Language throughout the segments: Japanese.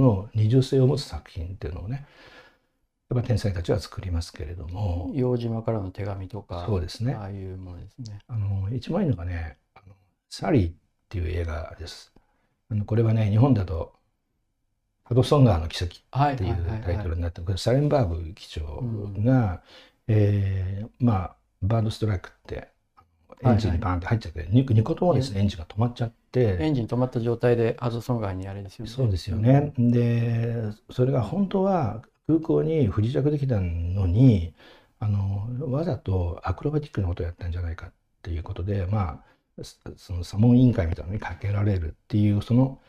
の二重性を持つ作品っていうのをねやっぱ天才たちは作りますけれども。洋島からの手紙とかそうですね。ああいうものですね。あの一番いいのがね「あのサリー」っていう映画です。あのこれはね日本だと「ハドソン川の奇跡」はいっていうはいはいタイトルになってこれサレンバーグ機長が、えーまあバードストライクってエンジンにバーンって入っちゃって、2, 2個ともですねエンジンが止まっちゃってエンジン止まった状態でハドソン川にあれですよねそうですよね。でそれが本当は空港に不時着できたのにあのわざとアクロバティックなことをやったんじゃないかっていうことでまあそその査問委員会みたいなのにかけられるっていうその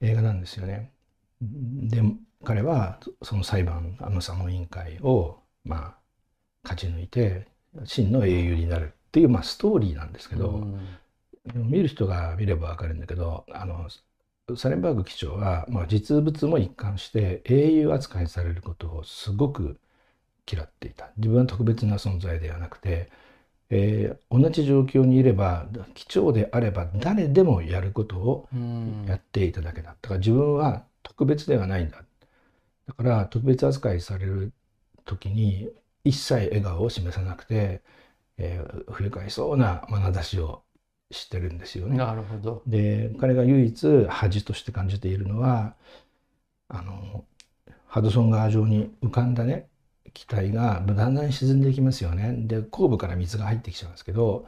映画なんですよね。で彼はその裁判あの査問委員会をまあ勝ち抜いて真の英雄になるっていうまあストーリーなんですけど。うん見る人が見れば分かるんだけどあのサレンバーグ機長は、まあ、実物も一貫して英雄扱いされることをすごく嫌っていた。自分は特別な存在ではなくて、えー同じ状況にいれば機長であれば誰でもやることをうん。やっていただけだだから自分は特別ではないんだ。だから特別扱いされる時に一切笑顔を示さなくて、えー不愉快そうな眼差しをしてるんですよね。なるほどで彼が唯一恥として感じているのはあのハドソン川上に浮かんだね機体がだんだん沈んでいきますよね。で後部から水が入ってきちゃうんですけど、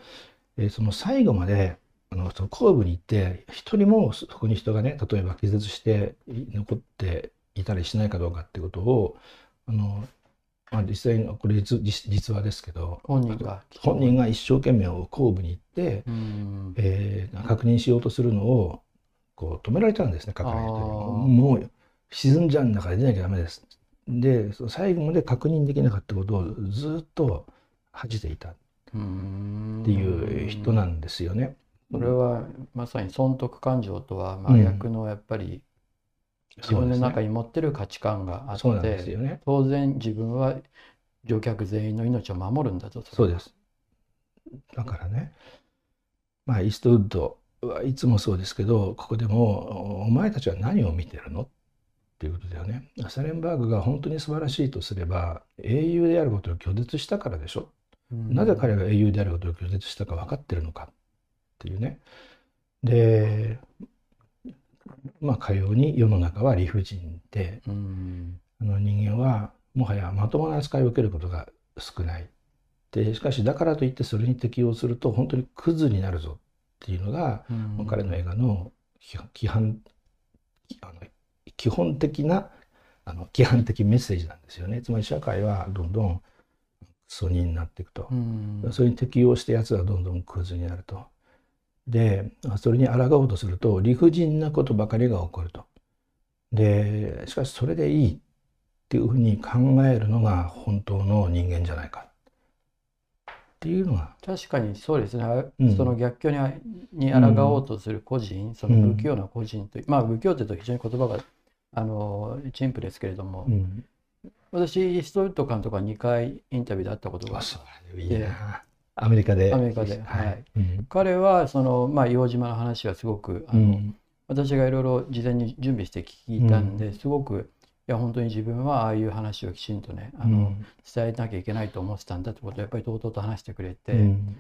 えーその最後まであのその後部に行って一人もそこに人がね例えば気絶して残っていたりしないかどうかってことをあの、まあ、実際にこれ実実実話ですけど本人が本人が一生懸命後部に行ってうん。えー確認しようとするのをこう止められたんですね係の人にあーもう沈んじゃうんだから出なきゃダメです。で最後まで確認できなかったことをずっと恥じていた。っうんていう人なんですよね。それはまさに損得感情とは真逆のやっぱり自分の中にに持ってる価値観があっそうなんですてよね。当然自分は乗客全員の命を守るんだとそうです。だからね、まあイーストウッドはいつもそうですけど、ここでもお前たちは何を見てるのっていうことだよね。サレンバーグが本当に素晴らしいとすれば、英雄であることを拒絶したからでしょ。うんなぜ彼が英雄であることを拒絶したか分かってるのかっていうね。で、まあかように世の中は理不尽で、うんあの人間はもはやまともな扱いを受けることが少ない。でしかしだからといってそれに適応すると本当にクズになるぞっていうのが、うん彼の映画の規規範あの基本的なあの規範的メッセージなんですよね。つまり社会はどんどんクソ人になっていくと。うんそれに適応してやつはどんどんクズになると。でそれに抗おうとすると理不尽なことばかりが起こると。でしかしそれでいいっていうふうに考えるのが本当の人間じゃないか。っていうのが。確かにそうですね、うん。その逆境にに抗おうとする個人、その不器用な個人という、まあ不器用というと非常に言葉があの陳腐ですけれども、うん。私ストウッド監督は2回インタビューで会ったことがあそういいなアメリカで。アメリカで。はい。うん。彼はその、まあ、硫黄島の話はすごくあの、うん。私がいろいろ事前に準備して聞いたんで、すごくいや本当に自分はああいう話をきちんとねあの、うん。伝えなきゃいけないと思ってたんだってことをやっぱりとうとうと話してくれて、うん。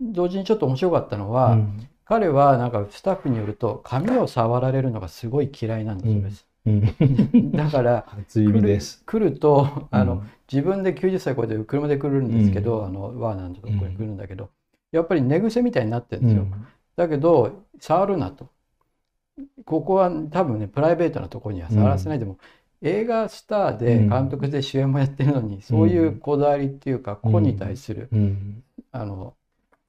同時にちょっと面白かったのは、うん。彼はなんかスタッフによると髪を触られるのがすごい嫌いなんだそうです。うん。だから。来るとあの、うん。自分で90歳超えて車で来るんですけど、あのワーナーのところに来るんだけど、やっぱり寝癖みたいになってるんですよ。だけど触るなと。ここは多分ねプライベートなところには触らせないでも、映画スターで監督で主演もやってるのに、そういうこだわりっていうか個に対する、うん。あの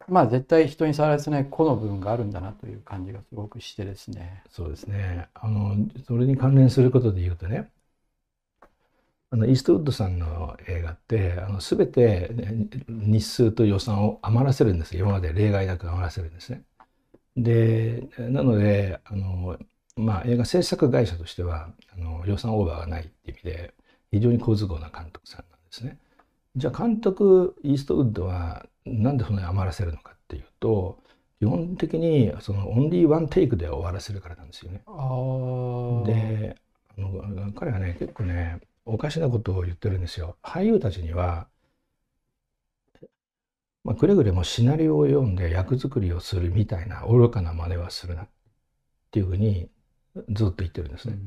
まあ絶対人に触らせない個の部分があるんだなという感じがすごくしてですね。そうですね。あのそれに関連することで言うとね、あのイーストウッドさんの映画ってあの全て日数と予算を余らせるんです今まで例外なく余らせるんですね。でなのであの、まあ、映画制作会社としてはあの予算オーバーがないっていう意味で非常に好都合な監督さんなんですね。じゃあ監督イーストウッドはなんでそんなに余らせるのかっていうと基本的にそのオンリーワンテイクで終わらせるからなんですよね。あであの彼はね結構ねおかしなことを言ってるんですよ。俳優たちには、まあ、くれぐれもシナリオを読んで役作りをするみたいな愚かな真似はするなっていうふうにずっと言ってるんですね。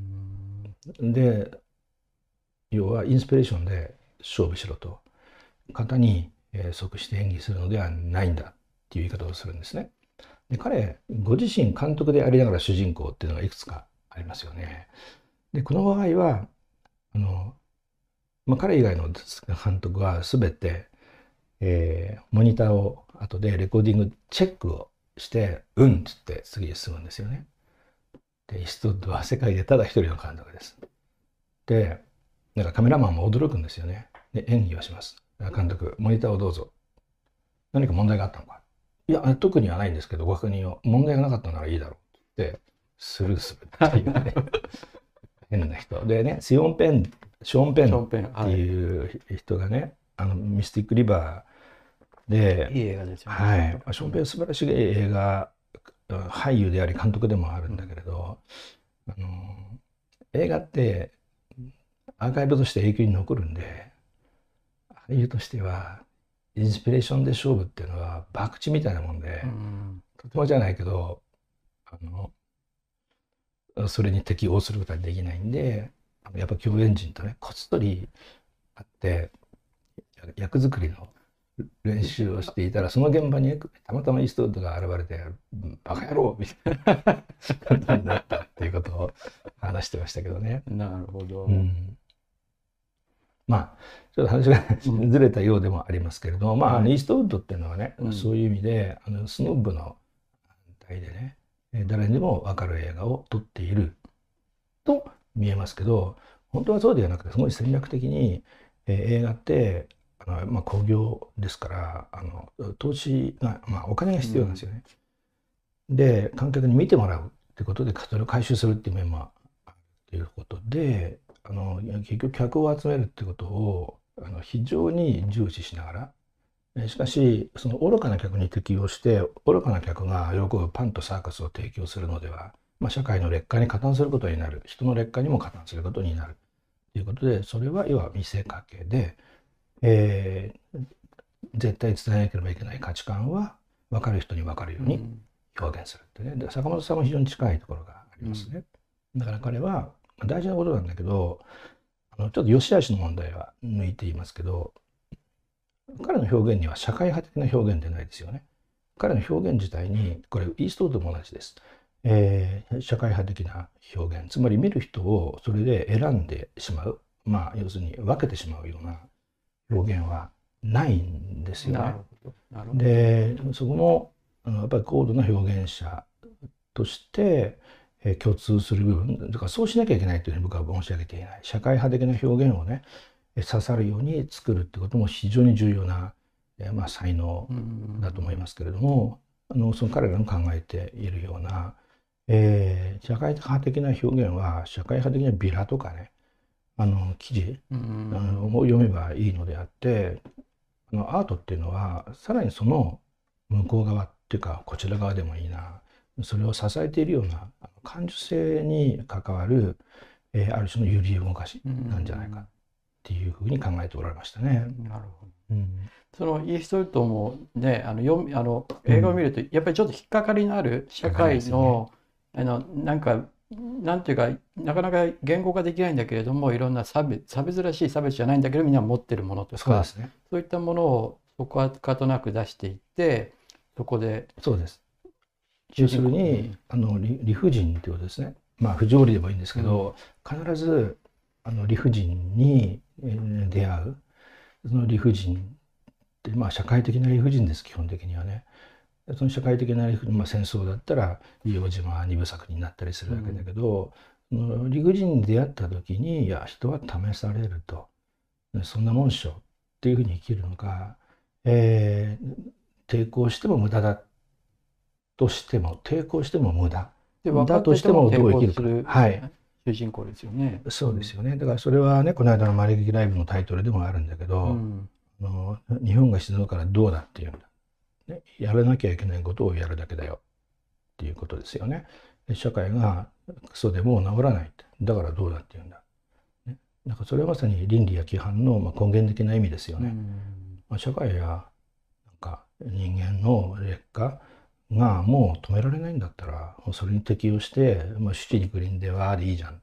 で要はインスピレーションで勝負しろと型にえ即して演技するのではないんだっていう言い方をするんですね。で彼ご自身監督でありながら主人公っていうのがいくつかありますよね。でこの場合はあの、まあ、彼以外の監督は全て、えー、モニターを後でレコーディングチェックをして「うん」っつって次へ進むんですよね。でイストウッドは世界でただ一人の監督です。でなんかカメラマンも驚くんですよね。で演技をします。監督モニターをどうぞ。何か問題があったのか。いや特にはないんですけどご確認を。問題がなかったならいいだろう。ってスルーするっていうね。変な人。でねシオン・ペンショーン・ペンっていう人がね、はい、あのミスティック・リバーでいい映画ですよね、はい、ショーン・ペン素晴らしい映画俳優であり監督でもあるんだけれど、うん、あの映画ってアーカイブとして永久に残るんで俳優としてはインスピレーションで勝負っていうのは博打みたいなもんで、うん、とてもじゃないけどあのそれに適応することはできないんでやっぱ共演陣とねこっそり会って役作りの練習をしていたらその現場にたまたまイーストウッドが現れて「バカ野郎!」みたいな感じになったっていうことを話してましたけどね。なるほど、うん、まあちょっと話がずれたようでもありますけれども、まあ、イーストウッドっていうのはね、うん、そういう意味であのスノブの反対でね誰にも分かる映画を撮っていると見えますけど本当はそうではなくてすごい戦略的に、えー、映画ってあの、まあ、興行ですからあの投資が、まあ、お金が必要なんですよね。うん、で観客に見てもらうってことでそれを回収するっていう面もあるということであの結局客を集めるってことをあの非常に重視しながらしかしその愚かな客に適応して愚かな客が喜ぶパンとサーカスを提供するのでは、まあ、社会の劣化に加担することになる。人の劣化にも加担することになる。ということでそれは要は見せかけで、えー、絶対伝えなければいけない価値観は分かる人に分かるように表現するってね。で坂本さんも非常に近いところがありますね。だから彼は大事なことなんだけどあのちょっと良し悪しの問題は抜いていますけど彼の表現には社会派的な表現でないですよね。彼の表現自体にこれイーストウッドも同じです。えー、社会派的な表現つまり見る人をそれで選んでしまうまあ要するに分けてしまうような表現はないんですよね。でそこもやっぱり高度な表現者としてえ共通する部分だからそうしなきゃいけないというふうに僕は申し上げていない。社会派的な表現をね刺さるように作るってことも非常に重要な、えまあ、才能だと思いますけれども、あのその彼らの考えているような、えー、社会派的な表現は社会派的なビラとかねあの記事、あのを読めばいいのであってあのアートっていうのはさらにその向こう側っていうかこちら側でもいいなそれを支えているような感受性に関わる、えー、ある種の揺り動かしなんじゃないかっていうふうに考えておられましたね。なるほど、うん、そのイーストウッドもねあの読あの映画を見ると、やっぱりちょっと引っかかりのある社会のね、あのなんかなんていうかなかなか言語化できないんだけれどもいろんな差別差別らしい差別じゃないんだけどみんな持ってるものとかそうです、ね、そういったものをそこはかとなく出していってそこでそうです要するに、あの理不尽っていうことですね。まあ不条理でもいいんですけど、必ずあの理不尽に出会う。その理不尽ってまあ社会的な理不尽です基本的にはね。その社会的な理不尽、まあ、戦争だったら硫黄島二部作になったりするわけだけど、うん、理不尽に出会った時にいや人は試されると。そんなもんしょっていうふうに生きるのか、えー、抵抗しても無駄だとしても抵抗しても無駄。だとしてもどう生きるか、はい、主人公ですよね。そうですよね。だからそれはねこの間の「マリギライブ」のタイトルでもあるんだけど、うん、あの日本が沈むからどうだっていうんだ、ね、やらなきゃいけないことをやるだけだよ。っていうことですよね。社会がクソでもう治らない。だからどうだって言うんだ。ね、なんかそれはまさに倫理や規範のまあ根源的な意味ですよね。まあ、社会やなんか人間の劣化がもう止められないんだったらそれに適応して、まあ、七にグリーンではでいいじゃん。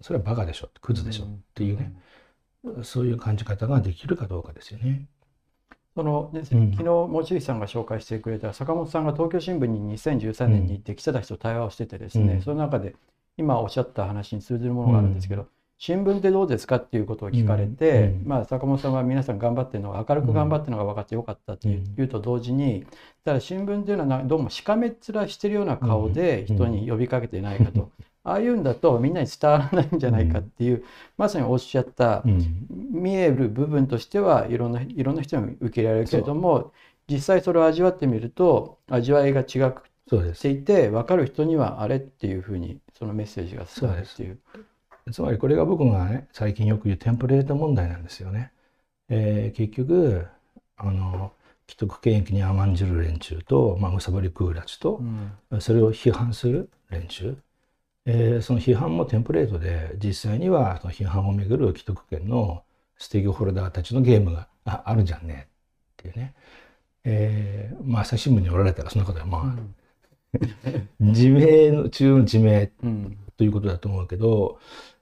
それはバカでしょ。クズでしょ。っていうね、そういう感じ方ができるかどうかですよね。その、ね、昨日望月さんが紹介してくれた坂本さんが東京新聞に2013年に行って記者たちと対話をしててですね、うん、その中で今おっしゃった話に通じるものがあるんですけど、うん、新聞ってどうですかっていうことを聞かれて、うん、まあ、坂本さんは皆さん頑張ってるのが明るく頑張ってるのが分かってよかったっていう,、と同時にただ新聞っていうのはどうもしかめっ面してるような顔で人に呼びかけてないかと。ああいうんだとみんなに伝わらないんじゃないかっていう、うん、まさにおっしゃった、うん、見える部分としてはいろんないろんな人に受け入れられるけれども実際それを味わってみると味わいが違っていて分かる人にはあれっていうふうにそのメッセージが伝わるっていう。つまりこれが僕がね最近よく言うテンプレート問題なんですよね。えー、結局あの既得権益に甘んじる連中と、まあ、むさぼり食うらちと、うん、それを批判する連中。えー、その批判もテンプレートで実際にはその批判をめぐる既得権のステークホルダーたちのゲームがあるじゃんね。っていうね、えー、まあ朝日新聞におられたらそんなことはまあ、うん、自明の中の自明ということだと思うけど、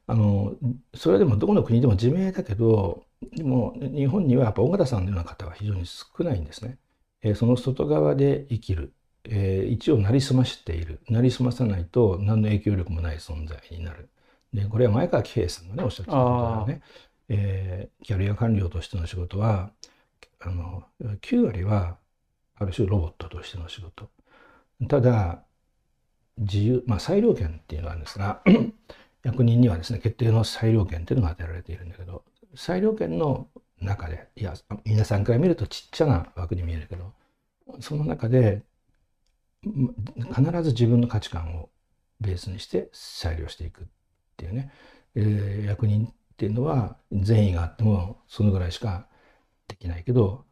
あのそれでもどこの国でも自明だけどでも日本にはやっぱ尾形さんのような方は非常に少ないんですね。えー、その外側で生きる。えー、一応なりすましている。なりすまさないと何の影響力もない存在になる。でこれは前川喜平さんがねおっしゃってたことだね、えー、キャリア官僚としての仕事はあの9割はある種ロボットとしての仕事。ただ自由まあ裁量権っていうのがあるんですが役人にはですね決定の裁量権っていうのが与えられているんだけど裁量権の中でいや皆さんから見るとちっちゃな枠に見えるけどその中で必ず自分の価値観をベースにして裁量していくっていうね、えー、役人っていうのは善意があってもそのぐらいしかできないけど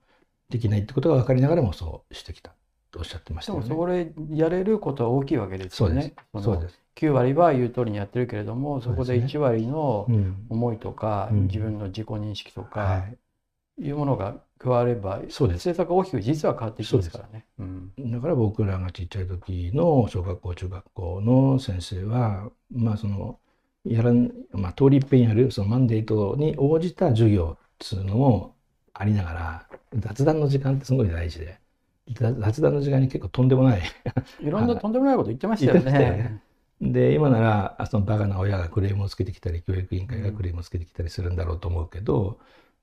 できないってことが分かりながらもそうしてきたとおっしゃってましたよね。でもそれやれることは大きいわけですよね。そうです9割は言う通りにやってるけれどもそこで1割の思いとか、ねうん、自分の自己認識とか、はい、いうものが加わればそうです。政策が大きく実は変わっていきますからね、うん、だから僕らがちっちゃい時の小学校中学校の先生はまあそのやらん、まあ、通りいっぺんやるそのマンデートに応じた授業っつうのもありながら雑談の時間ってすごい大事で雑談の時間に結構とんでもない。いろんなとんでもないこと言ってましたよね。で今ならそのバカな親がクレームをつけてきたり教育委員会がクレームをつけてきたりするんだろうと思うけど、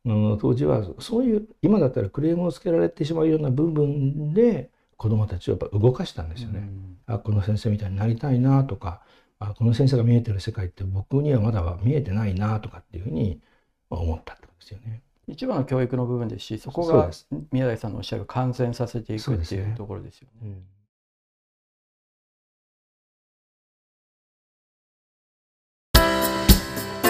の当時はそういう今だったらクレームをつけられてしまうような部分で子どもたちをやっぱ動かしたんですよね。うん、あこの先生みたいになりたいなとかあこの先生が見えてる世界って僕にはまだは見えてないなとかっていうふうに思ったってことですよね。一番の教育の部分ですしそこが宮台さんのおっしゃる感染させていくっていうところですよね。